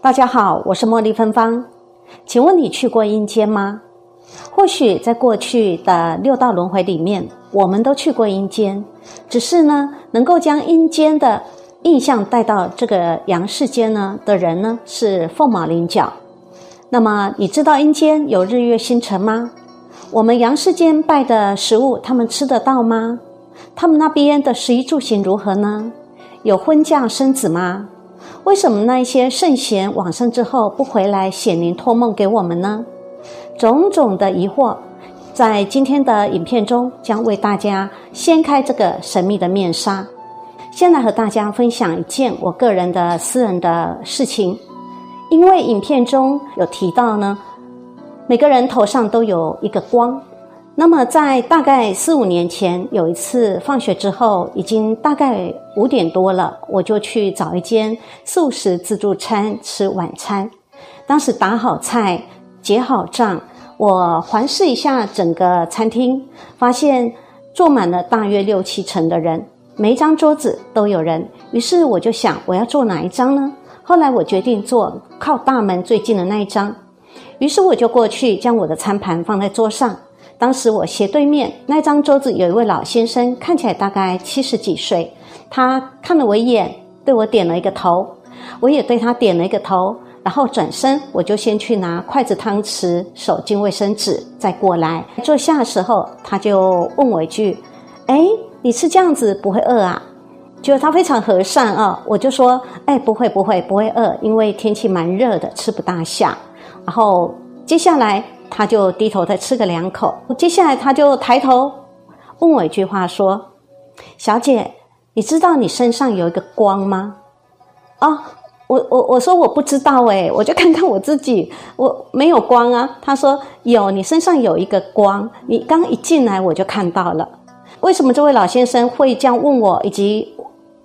大家好，我是茉莉芬芳。请问你去过阴间吗？或许在过去的六道轮回里面，我们都去过阴间，只是呢，能够将阴间的印象带到这个阳世间呢的人呢，是凤毛麟角。那么，你知道阴间有日月星辰吗？我们阳世间拜的食物，他们吃得到吗？他们那边的食衣住行如何呢？有婚嫁生子吗？为什么那一些圣贤往生之后不回来显灵托梦给我们呢？种种的疑惑，在今天的影片中将为大家掀开这个神秘的面纱。先来和大家分享一件我个人的私人的事情，因为影片中有提到呢，每个人头上都有一个光。那么，在大概四五年前，有一次放学之后，已经大概五点多了，我就去找一间素食自助餐吃晚餐。当时打好菜、结好账，我环视一下整个餐厅，发现坐满了大约六七成的人，每一张桌子都有人。于是我就想，我要坐哪一张呢？后来我决定坐靠大门最近的那一张。于是我就过去，将我的餐盘放在桌上。当时我斜对面那张桌子有一位老先生，看起来大概七十几岁。他看了我一眼，对我点了一个头，我也对他点了一个头，然后转身，我就先去拿筷子、汤匙、手巾、卫生纸，再过来坐下的时候，他就问我一句：“哎，你吃这样子不会饿啊？”觉得他非常和善啊，我就说：“哎，不会，不会，不会饿，因为天气蛮热的，吃不大下。”然后接下来。他就低头再吃个两口，接下来他就抬头问我一句话说：“小姐，你知道你身上有一个光吗？”啊，我我我说我不知道诶，我就看看我自己，我没有光啊。他说有，你身上有一个光，你刚一进来我就看到了。为什么这位老先生会这样问我，以及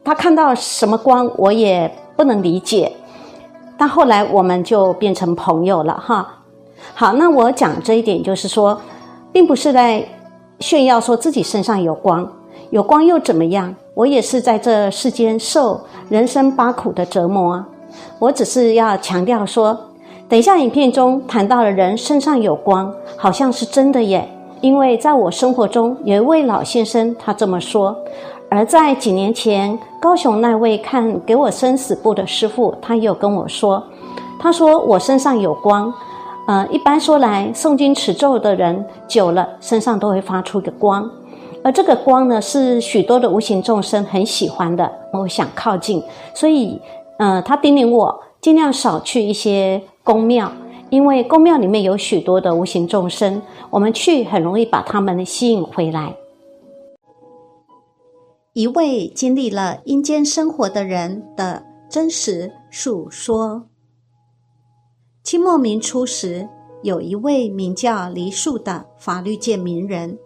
他看到什么光，我也不能理解。但后来我们就变成朋友了哈。好，那我讲这一点就是说，并不是在炫耀说自己身上有光，有光又怎么样？我也是在这世间受人生八苦的折磨！我只是要强调说，等一下影片中谈到的人身上有光，好像是真的耶。因为在我生活中有一位老先生，他这么说；而在几年前，高雄那位看给我生死簿的师傅，他有跟我说，他说我身上有光。呃，一般说来，诵经持咒的人久了，身上都会发出一个光，而这个光呢，是许多的无形众生很喜欢的，我想靠近，所以，呃，他叮咛我尽量少去一些宫庙，因为宫庙里面有许多的无形众生，我们去很容易把他们吸引回来。一位经历了阴间生活的人的真实述说。清末民初时，有一位名叫黎树的法律界名人。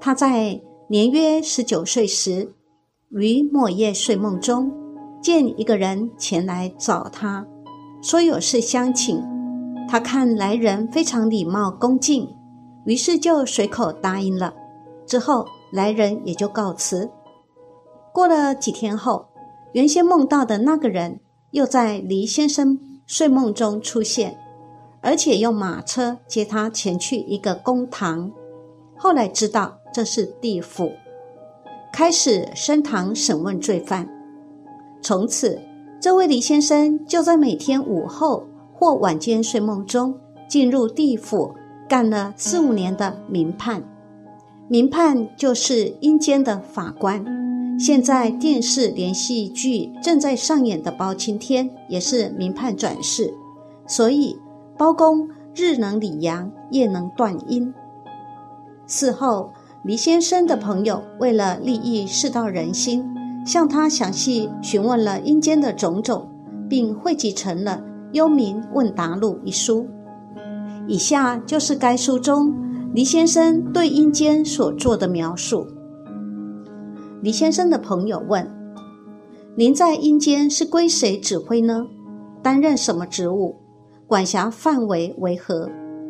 他在年约十九岁时，于末夜睡梦中，见一个人前来找他，说有事相请。他看来人非常礼貌恭敬，于是就随口答应了。之后，来人也就告辞。过了几天后，原先梦到的那个人又在黎先生。睡梦中出现，而且用马车接他前去一个公堂。后来知道这是地府，开始升堂审问罪犯。从此，这位李先生就在每天午后或晚间睡梦中进入地府，干了四五年的民判。民判就是阴间的法官。现在电视连续剧正在上演的包青天也是明判转世，所以包公日能理阳，夜能断阴。事后，黎先生的朋友为了利益世道人心，向他详细询问了阴间的种种，并汇集成了《幽冥问答录》一书。以下就是该书中黎先生对阴间所做的描述。黎先生的朋友问：“您在阴间是归谁指挥呢？担任什么职务？管辖范围为何？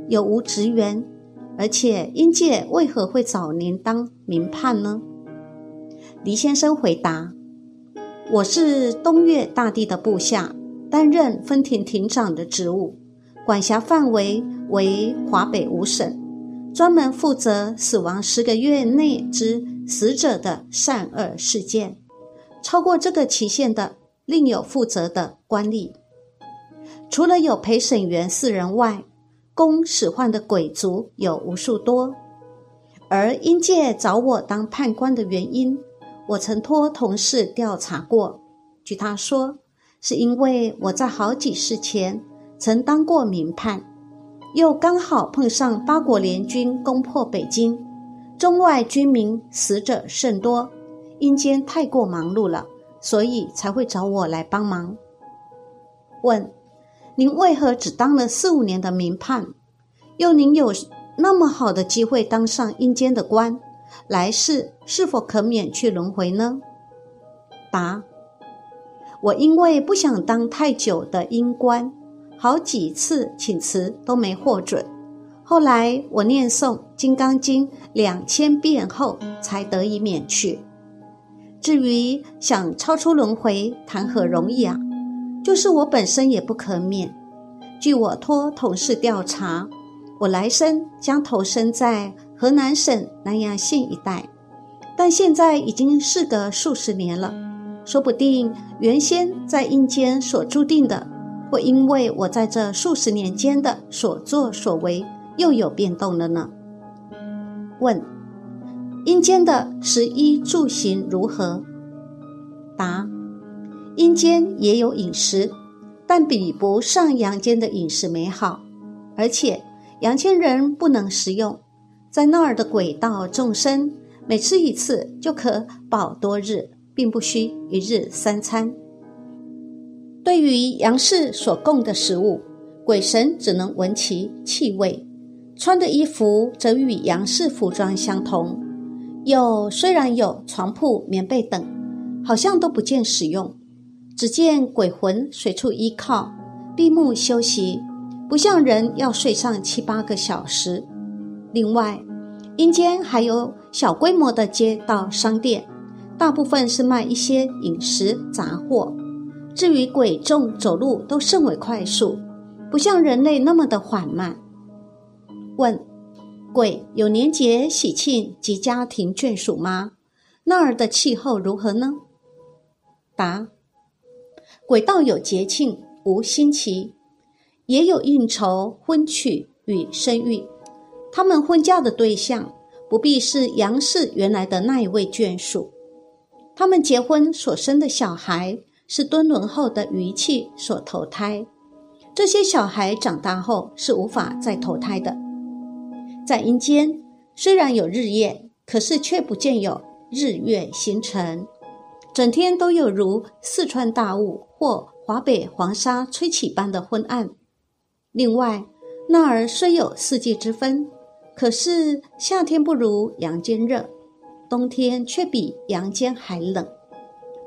有无职员？而且阴界为何会找您当民判呢？”黎先生回答：“我是东岳大帝的部下，担任分庭庭长的职务，管辖范围。”为华北五省，专门负责死亡十个月内之死者的善恶事件。超过这个期限的，另有负责的官吏。除了有陪审员四人外，供使唤的鬼卒有无数多。而阴界找我当判官的原因，我曾托同事调查过。据他说，是因为我在好几世前曾当过民判。又刚好碰上八国联军攻破北京，中外军民死者甚多，阴间太过忙碌了，所以才会找我来帮忙。问：您为何只当了四五年的民判？又您有那么好的机会当上阴间的官，来世是否可免去轮回呢？答：我因为不想当太久的阴官。好几次请辞都没获准，后来我念诵《金刚经》两千遍后，才得以免去。至于想超出轮回，谈何容易啊！就是我本身也不可免。据我托同事调查，我来生将投身在河南省南阳县一带，但现在已经事隔数十年了，说不定原先在阴间所注定的。或因为我在这数十年间的所作所为又有变动了呢？问：阴间的食衣住行如何？答：阴间也有饮食，但比不上阳间的饮食美好，而且阳间人不能食用，在那儿的鬼道众生每吃一次就可饱多日，并不需一日三餐。对于阳世所供的食物，鬼神只能闻其气味；穿的衣服则与阳世服装相同。有虽然有床铺、棉被等，好像都不见使用，只见鬼魂随处依靠，闭目休息，不像人要睡上七八个小时。另外，阴间还有小规模的街道商店，大部分是卖一些饮食杂货。至于鬼众走路都甚为快速，不像人类那么的缓慢。问：鬼有年节喜庆及家庭眷属吗？那儿的气候如何呢？答：鬼道有节庆，无新奇，也有应酬、婚娶与生育。他们婚嫁的对象不必是杨氏原来的那一位眷属，他们结婚所生的小孩。是蹲轮后的余气所投胎，这些小孩长大后是无法再投胎的。在阴间虽然有日夜，可是却不见有日月星辰，整天都有如四川大雾或华北黄沙吹起般的昏暗。另外，那儿虽有四季之分，可是夏天不如阳间热，冬天却比阳间还冷，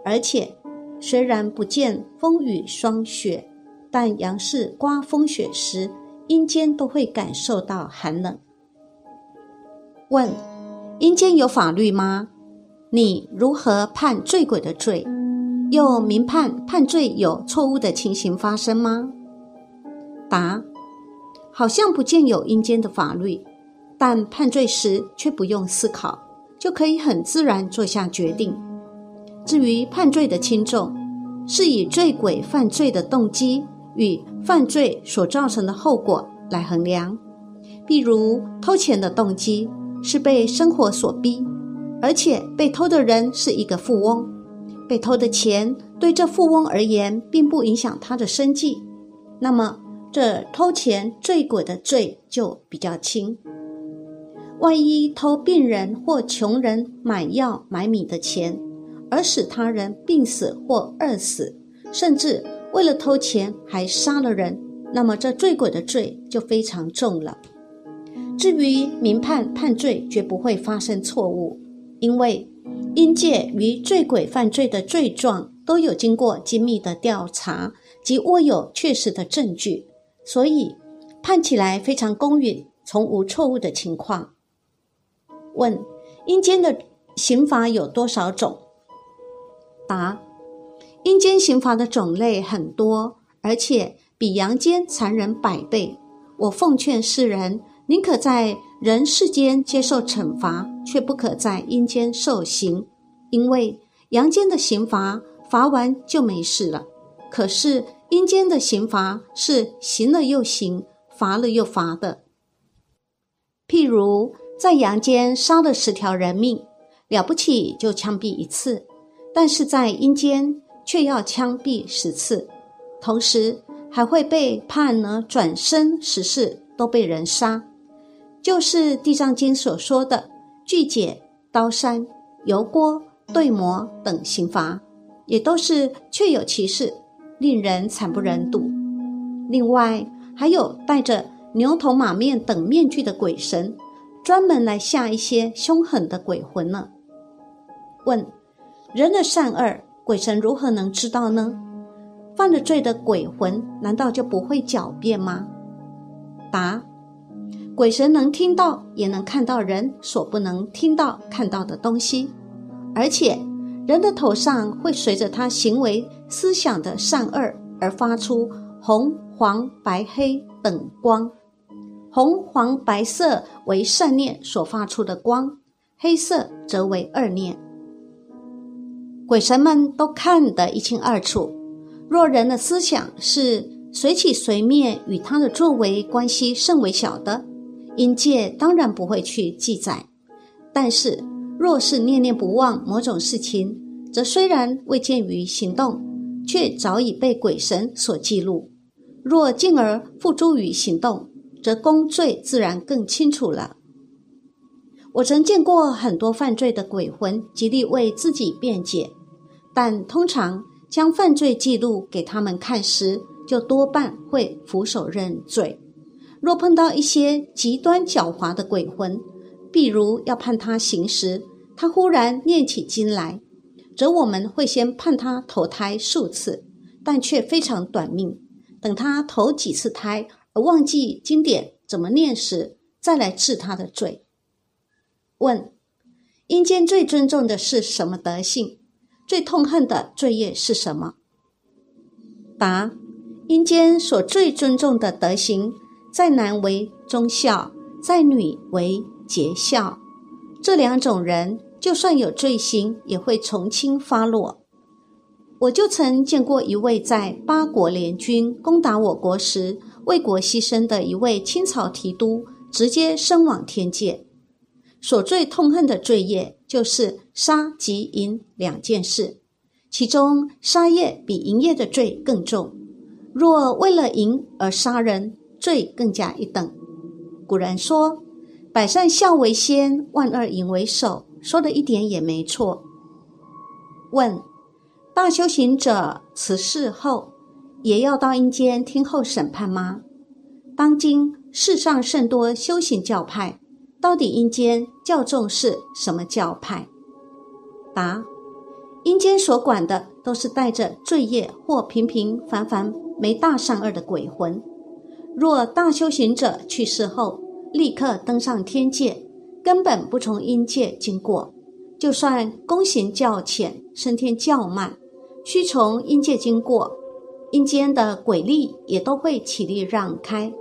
而且。虽然不见风雨霜雪，但阳世刮风雪时，阴间都会感受到寒冷。问：阴间有法律吗？你如何判罪鬼的罪？又明判判罪有错误的情形发生吗？答：好像不见有阴间的法律，但判罪时却不用思考，就可以很自然做下决定。至于判罪的轻重，是以罪鬼犯罪的动机与犯罪所造成的后果来衡量。譬如偷钱的动机是被生活所逼，而且被偷的人是一个富翁，被偷的钱对这富翁而言并不影响他的生计，那么这偷钱罪鬼的罪就比较轻。万一偷病人或穷人买药买米的钱，而使他人病死或饿死，甚至为了偷钱还杀了人，那么这醉鬼的罪就非常重了。至于明判判罪，绝不会发生错误，因为阴界与醉鬼犯罪的罪状都有经过精密的调查及握有确实的证据，所以判起来非常公允，从无错误的情况。问：阴间的刑罚有多少种？答：阴间刑罚的种类很多，而且比阳间残忍百倍。我奉劝世人，宁可在人世间接受惩罚，却不可在阴间受刑，因为阳间的刑罚罚完就没事了，可是阴间的刑罚是刑了又刑，罚了又罚的。譬如。在阳间杀了十条人命，了不起就枪毙一次；但是在阴间却要枪毙十次，同时还会被判呢转生十世都被人杀，就是《地藏经》所说的锯解、刀山、油锅、对磨等刑罚，也都是确有其事，令人惨不忍睹。另外还有戴着牛头马面等面具的鬼神。专门来吓一些凶狠的鬼魂呢？问：人的善恶，鬼神如何能知道呢？犯了罪的鬼魂，难道就不会狡辩吗？答：鬼神能听到，也能看到人所不能听到、看到的东西，而且人的头上会随着他行为、思想的善恶而发出红、黄、白、黑等光。红、黄、白色为善念所发出的光，黑色则为恶念。鬼神们都看得一清二楚。若人的思想是随起随灭，与他的作为关系甚为小的，阴界当然不会去记载；但是若是念念不忘某种事情，则虽然未见于行动，却早已被鬼神所记录。若进而付诸于行动，则功罪自然更清楚了。我曾见过很多犯罪的鬼魂，极力为自己辩解，但通常将犯罪记录给他们看时，就多半会俯首认罪。若碰到一些极端狡猾的鬼魂，譬如要判他刑时，他忽然念起经来，则我们会先判他投胎数次，但却非常短命。等他投几次胎。而忘记经典怎么念时，再来治他的罪。问：阴间最尊重的是什么德性？最痛恨的罪业是什么？答：阴间所最尊重的德行，在男为忠孝，在女为节孝。这两种人，就算有罪行，也会从轻发落。我就曾见过一位在八国联军攻打我国时。为国牺牲的一位清朝提督，直接身往天界。所最痛恨的罪业就是杀及淫两件事，其中杀业比淫业的罪更重。若为了淫而杀人，罪更加一等。古人说：“百善孝为先，万恶淫为首。”说的一点也没错。问：大修行者辞世后？也要到阴间听候审判吗？当今世上甚多修行教派，到底阴间较重视什么教派？答：阴间所管的都是带着罪业或平平凡凡没大善恶的鬼魂。若大修行者去世后立刻登上天界，根本不从阴界经过，就算功行较浅，升天较慢，需从阴界经过。阴间的鬼力也都会起立让开，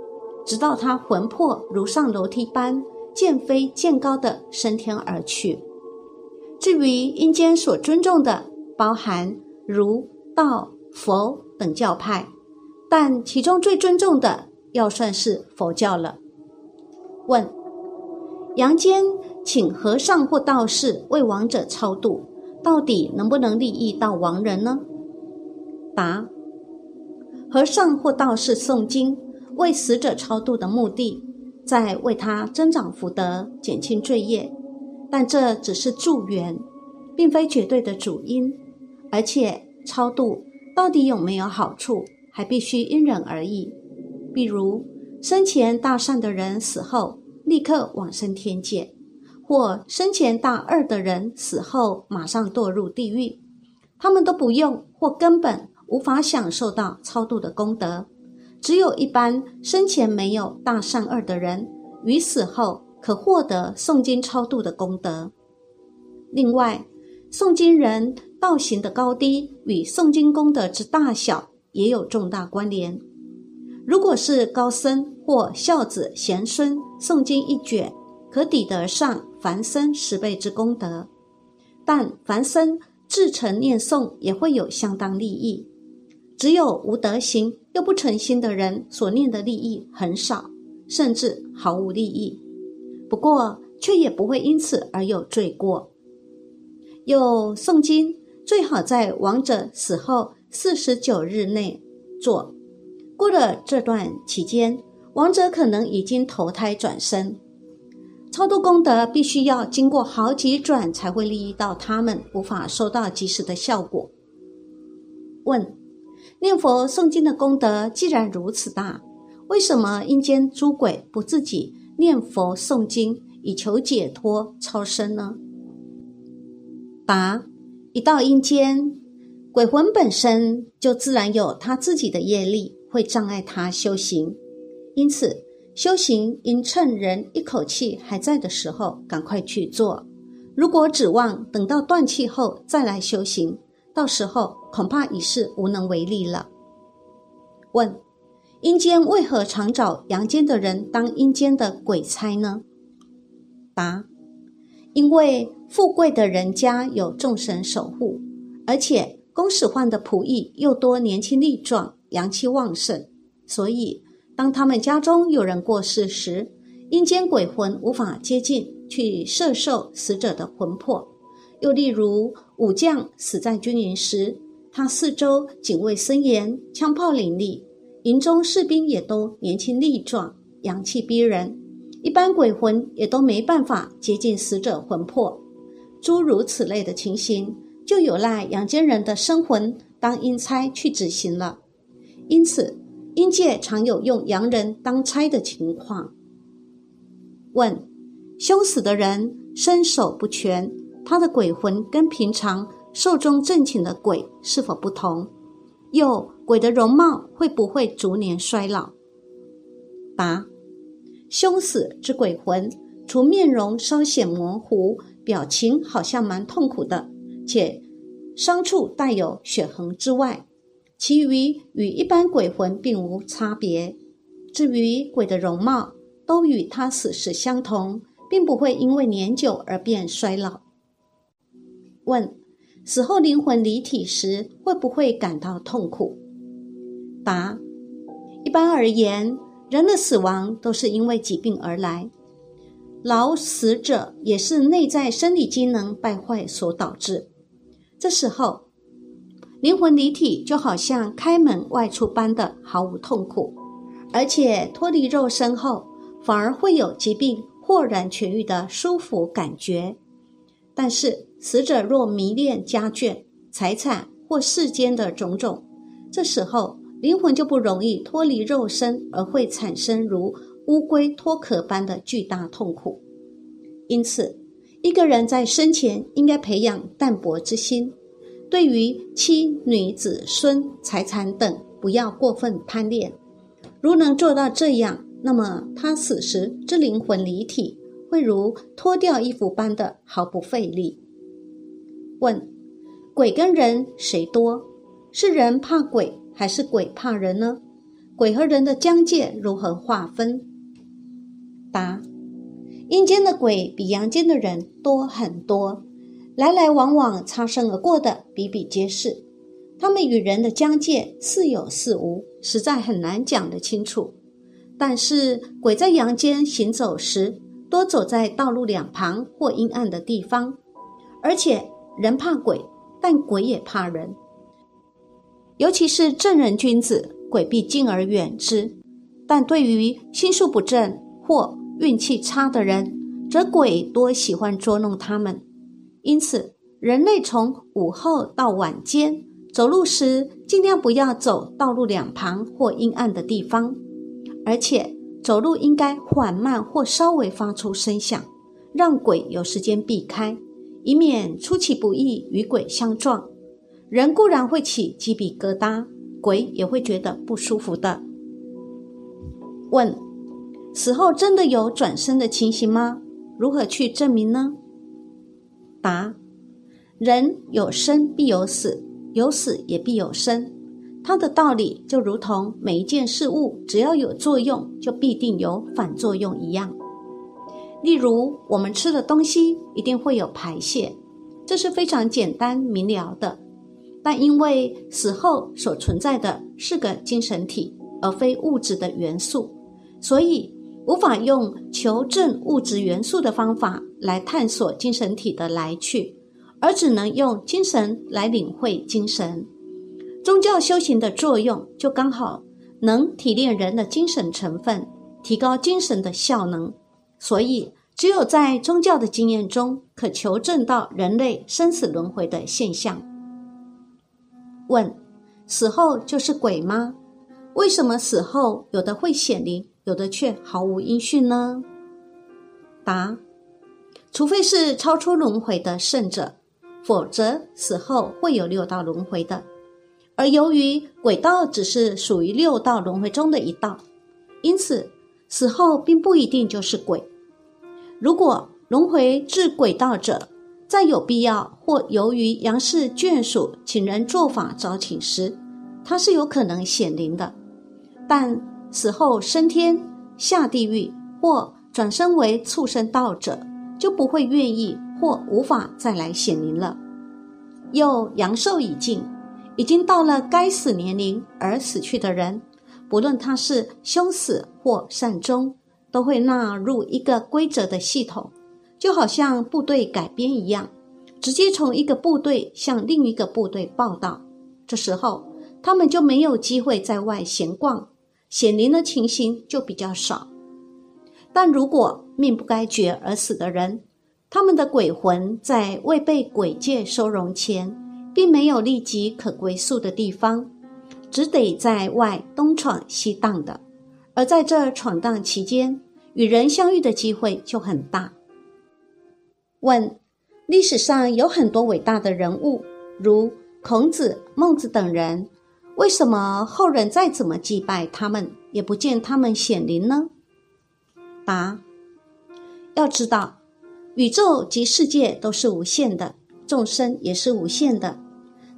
直到他魂魄如上楼梯般渐飞渐高的升天而去。至于阴间所尊重的，包含儒、道、佛等教派，但其中最尊重的要算是佛教了。问：阳间请和尚或道士为亡者超度，到底能不能利益到亡人呢？答。和尚或道士诵经为死者超度的目的，在为他增长福德、减轻罪业，但这只是助缘，并非绝对的主因。而且超度到底有没有好处，还必须因人而异。比如，生前大善的人死后立刻往生天界，或生前大恶的人死后马上堕入地狱，他们都不用或根本无法享受到超度的功德。只有一般生前没有大善恶的人，于死后可获得诵经超度的功德。另外，诵经人道行的高低与诵经功德之大小也有重大关联。如果是高僧或孝子贤孙诵经一卷，可抵得上凡僧十倍之功德；但凡僧至诚念诵也会有相当利益。只有无德行又不诚心的人所念的利益很少，甚至毫无利益。不过，却也不会因此而有罪过。有诵经，最好在亡者死后四十九日内做。过了这段期间，亡者可能已经投胎转生。超度功德必须要经过好几转才会利益到他们，无法收到及时的效果。问：念佛诵经的功德既然如此大，为什么阴间诸鬼不自己念佛诵经以求解脱超生呢？答：一到阴间，鬼魂本身就自然有他自己的业力。会障碍他修行，因此修行应趁人一口气还在的时候赶快去做。如果指望等到断气后再来修行，到时候恐怕已是无能为力了。问：阴间为何常找阳间的人当阴间的鬼差呢？答：因为富贵的人家有众神守护，而且公使唤的仆役又多，年轻力壮。阳气旺盛，所以当他们家中有人过世时，阴间鬼魂无法接近去摄受死者的魂魄。又例如武将死在军营时，他四周警卫森严，枪炮林立，营中士兵也都年轻力壮，阳气逼人，一般鬼魂也都没办法接近死者魂魄。诸如此类的情形，就有赖阳间人的生魂当阴差去执行了。因此，阴界常有用阳人当差的情况。问：凶死的人身手不全，他的鬼魂跟平常寿终正寝的鬼是否不同？又鬼的容貌会不会逐年衰老？答：凶死之鬼魂，除面容稍显模糊，表情好像蛮痛苦的，且伤处带有血痕之外。其余与一般鬼魂并无差别。至于鬼的容貌，都与他死时相同，并不会因为年久而变衰老。问：死后灵魂离体时，会不会感到痛苦？答：一般而言，人的死亡都是因为疾病而来，老死者也是内在生理机能败坏所导致。这时候。灵魂离体就好像开门外出般的毫无痛苦，而且脱离肉身后，反而会有疾病豁然痊愈的舒服感觉。但是死者若迷恋家眷、财产或世间的种种，这时候灵魂就不容易脱离肉身，而会产生如乌龟脱壳般的巨大痛苦。因此，一个人在生前应该培养淡泊之心。对于妻女子孙财产等，不要过分贪恋。如能做到这样，那么他死时之灵魂离体，会如脱掉衣服般的毫不费力。问：鬼跟人谁多？是人怕鬼，还是鬼怕人呢？鬼和人的疆界如何划分？答：阴间的鬼比阳间的人多很多。来来往往、擦身而过的比比皆是，他们与人的疆界似有似无，实在很难讲得清楚。但是鬼在阳间行走时，多走在道路两旁或阴暗的地方，而且人怕鬼，但鬼也怕人。尤其是正人君子，鬼必敬而远之；但对于心术不正或运气差的人，则鬼多喜欢捉弄他们。因此，人类从午后到晚间走路时尽量不要走道路两旁或阴暗的地方，而且走路应该缓慢或稍微发出声响，让鬼有时间避开，以免出其不意与鬼相撞。人固然会起鸡皮疙瘩，鬼也会觉得不舒服的。问：死后真的有转生的情形吗？如何去证明呢？答：人有生必有死。有死也必有生，它的道理就如同每一件事物只要有作用，就必定有反作用一样。例如，我们吃的东西一定会有排泄，这是非常简单明了的。但因为死后所存在的是个精神体，而非物质的元素，所以无法用求证物质元素的方法来探索精神体的来去。而只能用精神来领会精神，宗教修行的作用就刚好能提炼人的精神成分，提高精神的效能。所以，只有在宗教的经验中，可求证到人类生死轮回的现象。问：死后就是鬼吗？为什么死后有的会显灵，有的却毫无音讯呢？答：除非是超出轮回的圣者。否则，死后会有六道轮回的。而由于鬼道只是属于六道轮回中的一道，因此死后并不一定就是鬼。如果轮回至鬼道者，在有必要或由于杨氏眷属请人做法招请时，他是有可能显灵的。但死后升天、下地狱或转生为畜生道者，就不会愿意。或无法再来显灵了，又阳寿已尽，已经到了该死年龄而死去的人，不论他是凶死或善终，都会纳入一个规则的系统，就好像部队改编一样，直接从一个部队向另一个部队报道。这时候，他们就没有机会在外闲逛，显灵的情形就比较少。但如果命不该绝而死的人，他们的鬼魂在未被鬼界收容前，并没有立即可归宿的地方，只得在外东闯西荡的。而在这闯荡期间，与人相遇的机会就很大。问：历史上有很多伟大的人物，如孔子、孟子等人，为什么后人再怎么祭拜他们，也不见他们显灵呢？答：要知道。宇宙及世界都是无限的，众生也是无限的。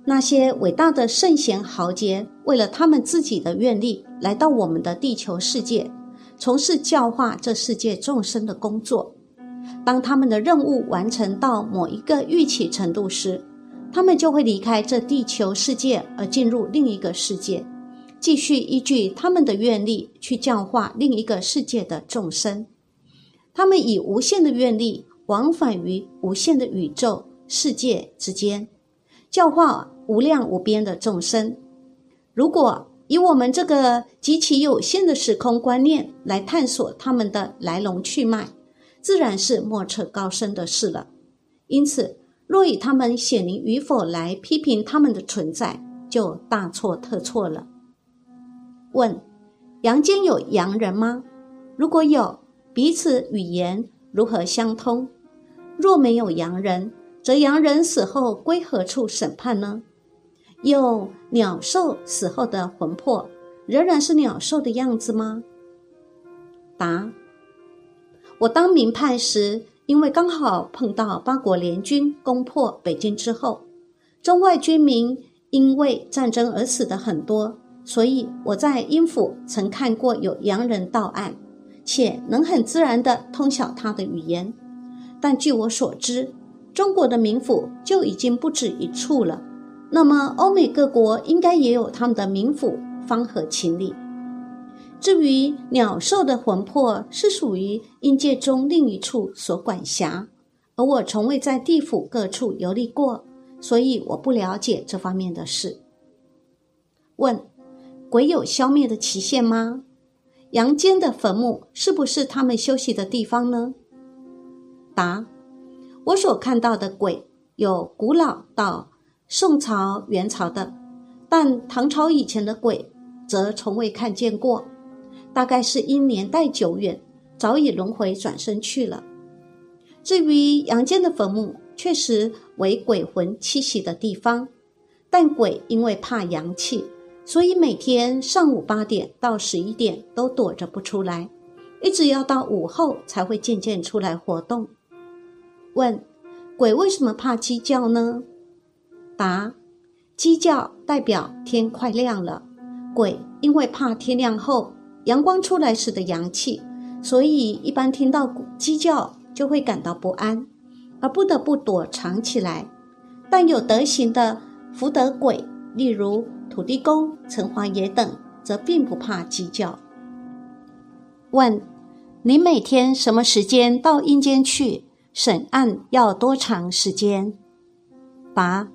那些伟大的圣贤豪杰，为了他们自己的愿力，来到我们的地球世界，从事教化这世界众生的工作。当他们的任务完成到某一个预期程度时，他们就会离开这地球世界，而进入另一个世界，继续依据他们的愿力去教化另一个世界的众生。他们以无限的愿力。往返于无限的宇宙世界之间，教化无量无边的众生。如果以我们这个极其有限的时空观念来探索他们的来龙去脉，自然是莫测高深的事了。因此，若以他们显灵与否来批评他们的存在，就大错特错了。问：阳间有洋人吗？如果有，彼此语言。如何相通？若没有洋人，则洋人死后归何处审判呢？有鸟兽死后的魂魄，仍然是鸟兽的样子吗？答：我当民判时，因为刚好碰到八国联军攻破北京之后，中外军民因为战争而死的很多，所以我在英府曾看过有洋人到案。且能很自然地通晓他的语言，但据我所知，中国的冥府就已经不止一处了。那么，欧美各国应该也有他们的冥府，方合情理。至于鸟兽的魂魄是属于阴界中另一处所管辖，而我从未在地府各处游历过，所以我不了解这方面的事。问：鬼有消灭的期限吗？阳间的坟墓是不是他们休息的地方呢？答：我所看到的鬼有古老到宋朝、元朝的，但唐朝以前的鬼则从未看见过，大概是因年代久远，早已轮回转生去了。至于阳间的坟墓，确实为鬼魂栖息的地方，但鬼因为怕阳气，所以每天上午八点到十一点都躲着不出来，一直要到午后才会渐渐出来活动。问：鬼为什么怕鸡叫呢？答：鸡叫代表天快亮了，鬼因为怕天亮后阳光出来时的阳气，所以一般听到鸡叫。就会感到不安，而不得不躲藏起来。但有德行的福德鬼，例如土地公、城隍爷等，则并不怕鸡叫。问：你每天什么时间到阴间去审案？要多长时间？答：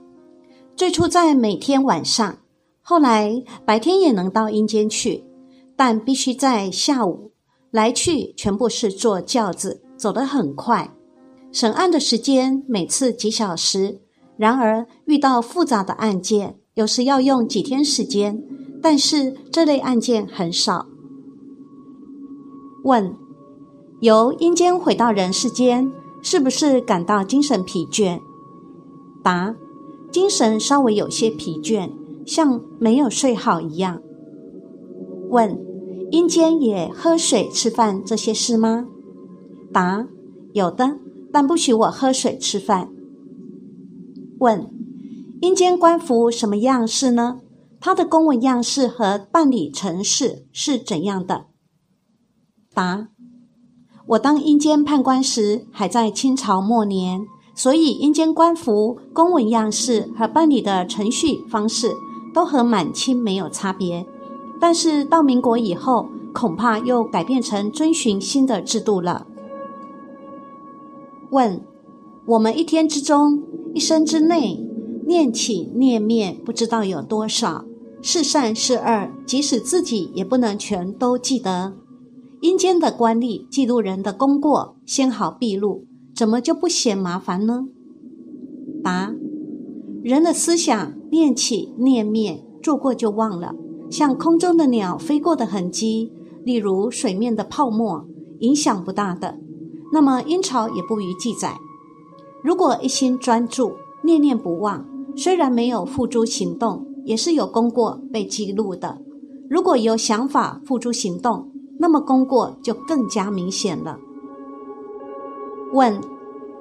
最初在每天晚上，后来白天也能到阴间去，但必须在下午。来去全部是坐轿子。走得很快，审案的时间每次几小时。然而遇到复杂的案件，有时要用几天时间。但是这类案件很少。问：由阴间回到人世间，是不是感到精神疲倦？答：精神稍微有些疲倦，像没有睡好一样。问：阴间也喝水、吃饭这些事吗？答：有的，但不许我喝水吃饭。问：阴间官服什么样式呢？他的公文样式和办理程式是怎样的？答：我当阴间判官时还在清朝末年，所以阴间官服公文样式和办理的程序方式都和满清没有差别。但是到民国以后，恐怕又改变成遵循新的制度了。问：我们一天之中，一生之内，念起念灭，不知道有多少是善是恶，即使自己也不能全都记得。阴间的官吏记录人的功过，先好毕露，怎么就不嫌麻烦呢？答：人的思想念起念灭，做过就忘了，像空中的鸟飞过的痕迹，例如水面的泡沫，影响不大的。那么阴曹也不予记载。如果一心专注、念念不忘，虽然没有付诸行动，也是有功过被记录的。如果有想法付诸行动，那么功过就更加明显了。问：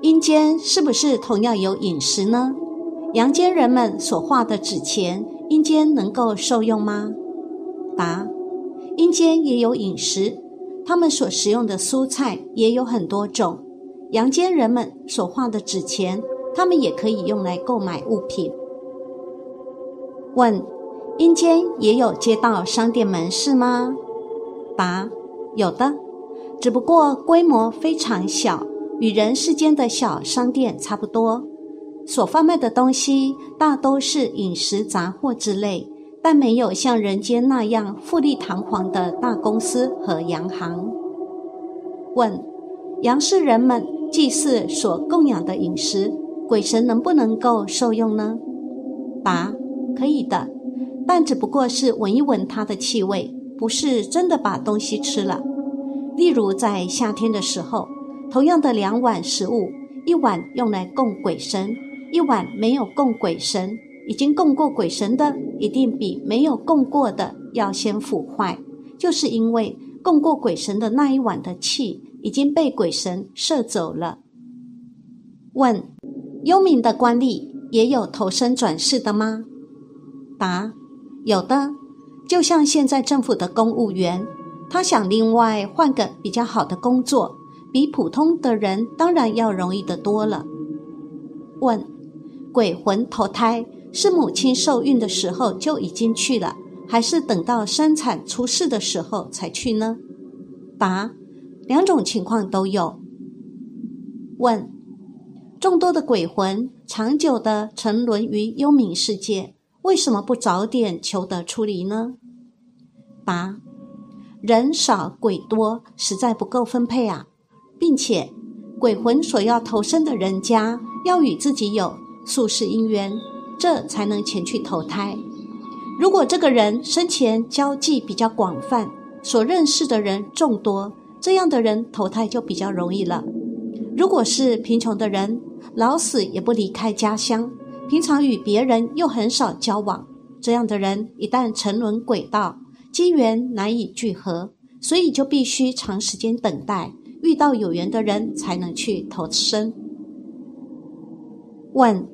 阴间是不是同样有饮食呢？阳间人们所画的纸钱，阴间能够受用吗？答：阴间也有饮食。他们所食用的蔬菜也有很多种，阳间人们所画的纸钱，他们也可以用来购买物品。问：阴间也有街道商店门市吗？答：有的，只不过规模非常小，与人世间的小商店差不多，所贩卖的东西大都是饮食杂货之类。但没有像人间那样富丽堂皇的大公司和洋行。问：杨氏人们祭祀所供养的饮食，鬼神能不能够受用呢？答：可以的，但只不过是闻一闻它的气味，不是真的把东西吃了。例如在夏天的时候，同样的两碗食物，一碗用来供鬼神，一碗没有供鬼神。已经供过鬼神的，一定比没有供过的要先腐坏，就是因为供过鬼神的那一碗的气已经被鬼神摄走了。问：幽冥的官吏也有投生转世的吗？答：有的，就像现在政府的公务员，他想另外换个比较好的工作，比普通的人当然要容易的多了。问：鬼魂投胎？是母亲受孕的时候就已经去了，还是等到生产出世的时候才去呢？答：两种情况都有。问：众多的鬼魂长久的沉沦于幽冥世界，为什么不早点求得出离呢？答：人少鬼多，实在不够分配啊，并且鬼魂所要投生的人家要与自己有宿世姻缘。这才能前去投胎。如果这个人生前交际比较广泛，所认识的人众多，这样的人投胎就比较容易了。如果是贫穷的人，老死也不离开家乡，平常与别人又很少交往，这样的人一旦沉沦轨道，机缘难以聚合，所以就必须长时间等待，遇到有缘的人才能去投生。问：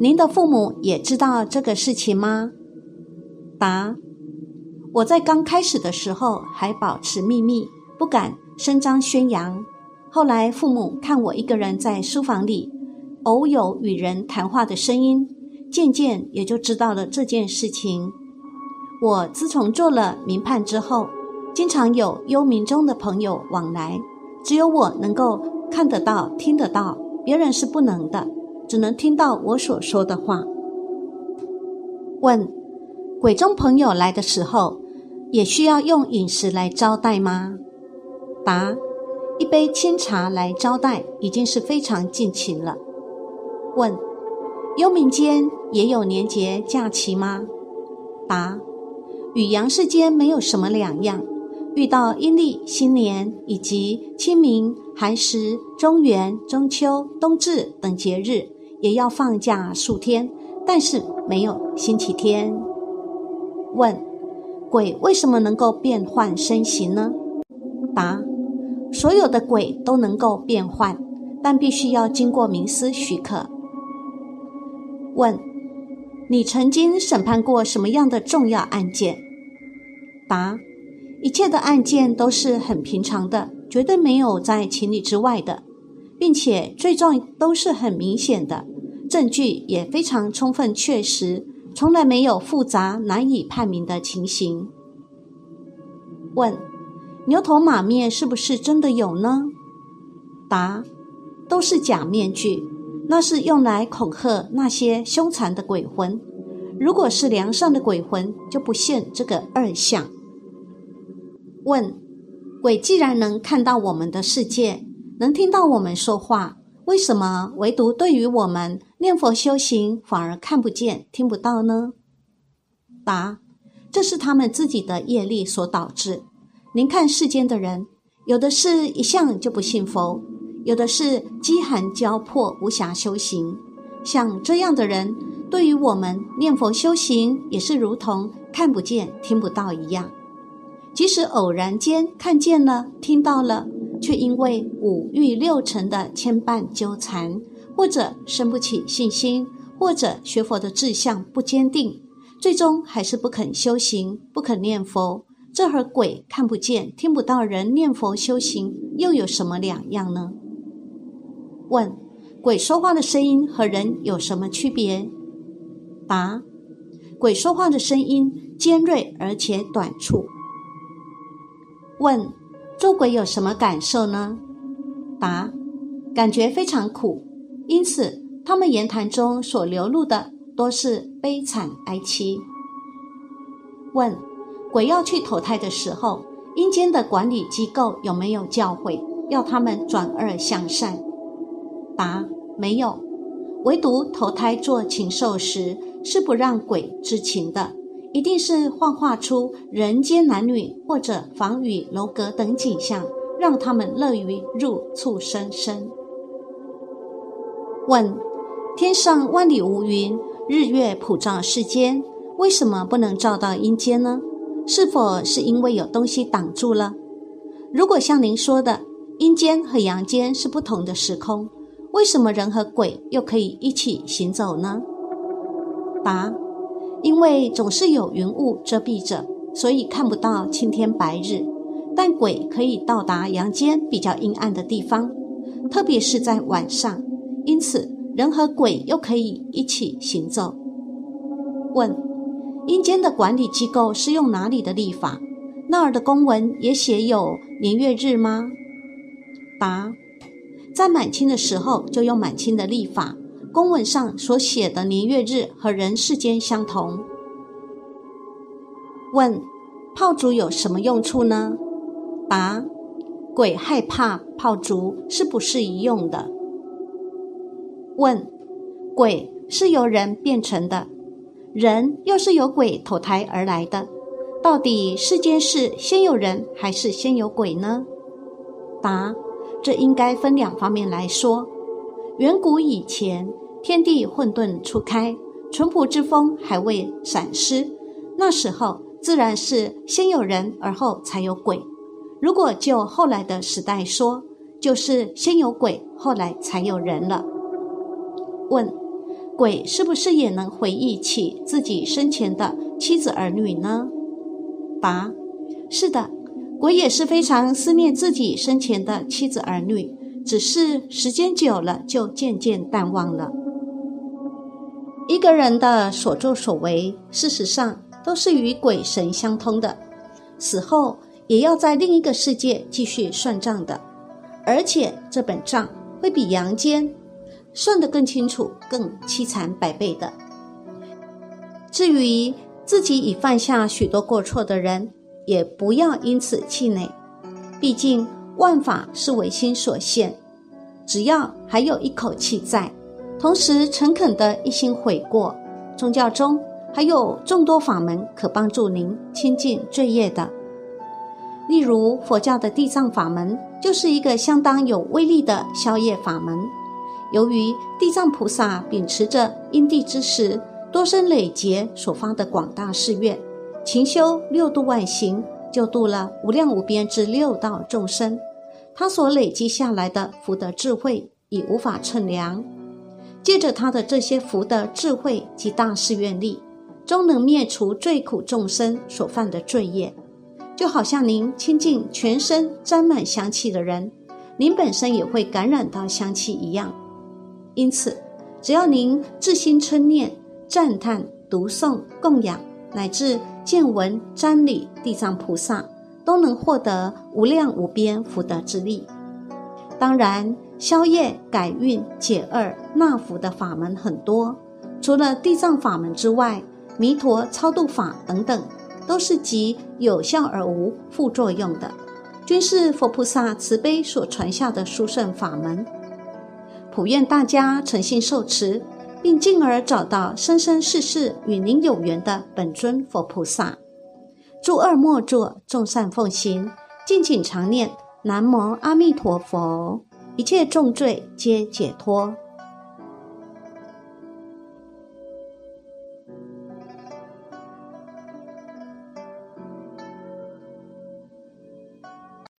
您的父母也知道这个事情吗？答：我在刚开始的时候还保持秘密，不敢声张宣扬。后来父母看我一个人在书房里，偶有与人谈话的声音，渐渐也就知道了这件事情。我自从做了民判之后，经常有幽冥中的朋友往来，只有我能够看得到、听得到，别人是不能的，只能听到我所说的话。问。鬼中朋友来的时候，也需要用饮食来招待吗？答：一杯清茶来招待，已经是非常尽情了。问：幽冥间也有年节假期吗？答：与阳世间没有什么两样。遇到阴历新年以及清明、寒食、中元、中秋、冬至等节日，也要放假数天，但是没有星期天。问：鬼为什么能够变换身形呢？答：所有的鬼都能够变换，但必须要经过冥司许可。问：你曾经审判过什么样的重要案件？答：一切的案件都是很平常的，绝对没有在情理之外的，并且罪状都是很明显的，证据也非常充分确实。从来没有复杂难以判明的情形。问：牛头马面是不是真的有呢？答：都是假面具，那是用来恐吓那些凶残的鬼魂。如果是良善的鬼魂，就不现这个二相。问：鬼既然能看到我们的世界，能听到我们说话。为什么唯独对于我们念佛修行反而看不见、听不到呢？答：这是他们自己的业力所导致。您看世间的人，有的是一向就不信佛，有的是饥寒交迫无暇修行。像这样的人，对于我们念佛修行也是如同看不见、听不到一样。即使偶然间看见了、听到了。却因为五欲六尘的牵绊纠缠，或者生不起信心，或者学佛的志向不坚定，最终还是不肯修行，不肯念佛。这和鬼看不见、听不到人念佛修行又有什么两样呢？问：鬼说话的声音和人有什么区别？答：鬼说话的声音尖锐而且短促。问。做鬼有什么感受呢？答：感觉非常苦，因此他们言谈中所流露的多是悲惨哀戚。问：鬼要去投胎的时候，阴间的管理机构有没有教诲要他们转恶向善？答：没有，唯独投胎做禽兽时是不让鬼知情的。一定是幻化出人间男女或者房宇楼阁等景象，让他们乐于入畜生身。问：天上万里无云，日月普照世间，为什么不能照到阴间呢？是否是因为有东西挡住了？如果像您说的，阴间和阳间是不同的时空，为什么人和鬼又可以一起行走呢？答。因为总是有云雾遮蔽着，所以看不到青天白日。但鬼可以到达阳间比较阴暗的地方，特别是在晚上，因此人和鬼又可以一起行走。问：阴间的管理机构是用哪里的历法？那儿的公文也写有年月日吗？答：在满清的时候就用满清的历法。公文上所写的年月日和人世间相同。问：炮竹有什么用处呢？答：鬼害怕炮竹是不适宜用的。问：鬼是由人变成的，人又是由鬼投胎而来的，到底世间是先有人还是先有鬼呢？答：这应该分两方面来说。远古以前，天地混沌初开，淳朴之风还未闪失，那时候自然是先有人而后才有鬼。如果就后来的时代说，就是先有鬼，后来才有人了。问：鬼是不是也能回忆起自己生前的妻子儿女呢？答：是的，鬼也是非常思念自己生前的妻子儿女，只是时间久了就渐渐淡忘了。一个人的所作所为，事实上都是与鬼神相通的，死后也要在另一个世界继续算账的。而且这本账会比阳间算得更清楚、更凄惨百倍的。至于自己已犯下许多过错的人，也不要因此气馁。毕竟万法是唯心所现，只要还有一口气在，同时诚恳的一心悔过，宗教中还有众多法门可帮助您清净罪业的。例如佛教的地藏法门，就是一个相当有威力的消业法门。由于地藏菩萨秉持着因地之时多生累劫所发的广大誓愿，勤修六度万行，就度了无量无边之六道众生。他所累积下来的福德智慧已无法称量，借着他的这些福德智慧及大誓愿力，终能灭除罪苦众生所犯的罪业。就好像您亲近全身沾满香气的人，您本身也会感染到香气一样。因此，只要您自心称念、赞叹、读诵、供养，乃至见闻、瞻礼地藏菩萨，都能获得无量无边福德之力。当然，消业、改运、解厄、纳福的法门很多，除了地藏法门之外，弥陀超度法等等。都是极有效而无副作用的，均是佛菩萨慈悲所传下的殊胜法门。普愿大家诚心受持，并进而找到生生世世与您有缘的本尊佛菩萨。诸恶莫作，众善奉行，敬请常念南无阿弥陀佛，一切重罪皆解脱。